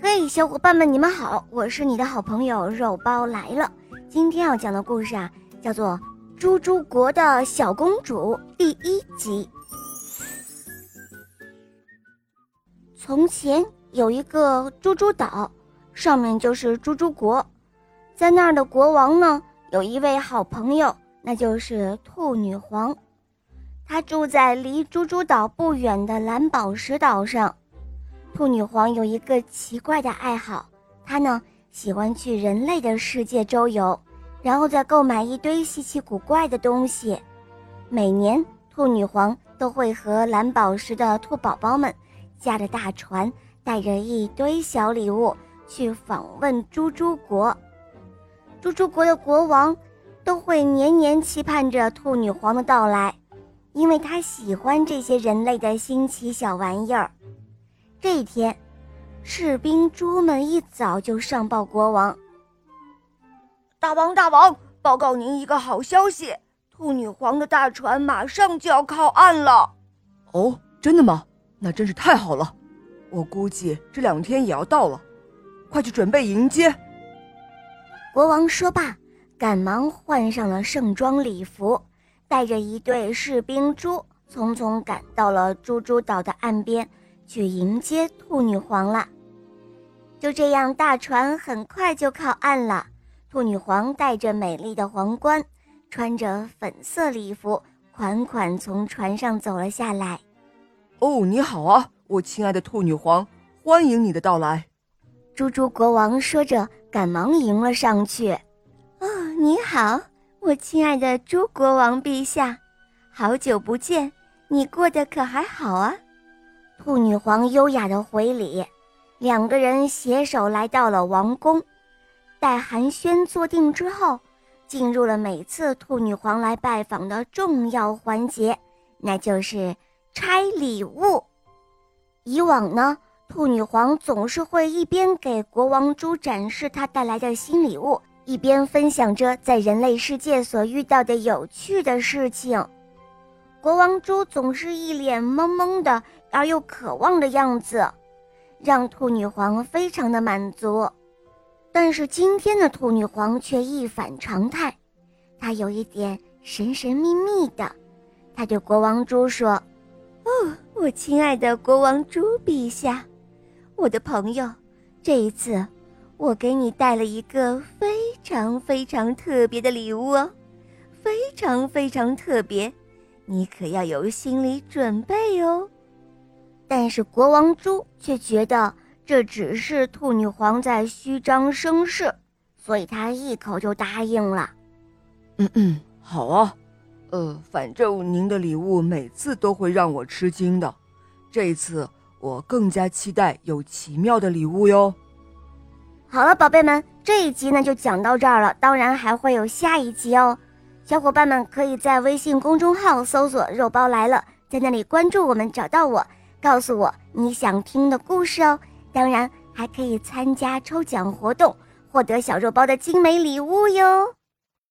嘿，小伙伴们，你们好，我是你的好朋友肉包来了。今天要讲的故事啊，叫做《猪猪国的小公主》第一集。从前有一个猪猪岛，上面就是猪猪国，在那儿的国王呢，有一位好朋友，那就是兔女皇。她住在离猪猪岛不远的蓝宝石岛上。兔女皇有一个奇怪的爱好，她呢喜欢去人类的世界周游，然后再购买一堆稀奇古怪的东西。每年，兔女皇都会和蓝宝石的兔宝宝们驾着大船，带着一堆小礼物去访问猪猪国。猪猪国的国王都会年年期盼着兔女皇的到来，因为他喜欢这些人类的新奇小玩意儿。这一天，士兵猪们一早就上报国王：“大王，大王，报告您一个好消息，兔女皇的大船马上就要靠岸了。”“哦，真的吗？那真是太好了！我估计这两天也要到了，快去准备迎接。”国王说罢，赶忙换上了盛装礼服，带着一队士兵猪，匆匆赶到了猪猪岛的岸边。去迎接兔女皇了。就这样，大船很快就靠岸了。兔女皇戴着美丽的皇冠，穿着粉色礼服，款款从船上走了下来。哦，你好啊，我亲爱的兔女皇，欢迎你的到来。猪猪国王说着，赶忙迎了上去。哦，你好，我亲爱的猪国王陛下，好久不见，你过得可还好啊？兔女皇优雅的回礼，两个人携手来到了王宫。待寒暄坐定之后，进入了每次兔女皇来拜访的重要环节，那就是拆礼物。以往呢，兔女皇总是会一边给国王猪展示她带来的新礼物，一边分享着在人类世界所遇到的有趣的事情。国王猪总是一脸懵懵的。而又渴望的样子，让兔女皇非常的满足。但是今天的兔女皇却一反常态，她有一点神神秘秘的。她对国王猪说：“哦，我亲爱的国王猪陛下，我的朋友，这一次我给你带了一个非常非常特别的礼物哦，非常非常特别，你可要有心理准备哦。”但是国王猪却觉得这只是兔女皇在虚张声势，所以他一口就答应了。嗯嗯，好啊，呃，反正您的礼物每次都会让我吃惊的，这一次我更加期待有奇妙的礼物哟。好了，宝贝们，这一集呢就讲到这儿了，当然还会有下一集哦。小伙伴们可以在微信公众号搜索“肉包来了”，在那里关注我们，找到我。告诉我你想听的故事哦，当然还可以参加抽奖活动，获得小肉包的精美礼物哟。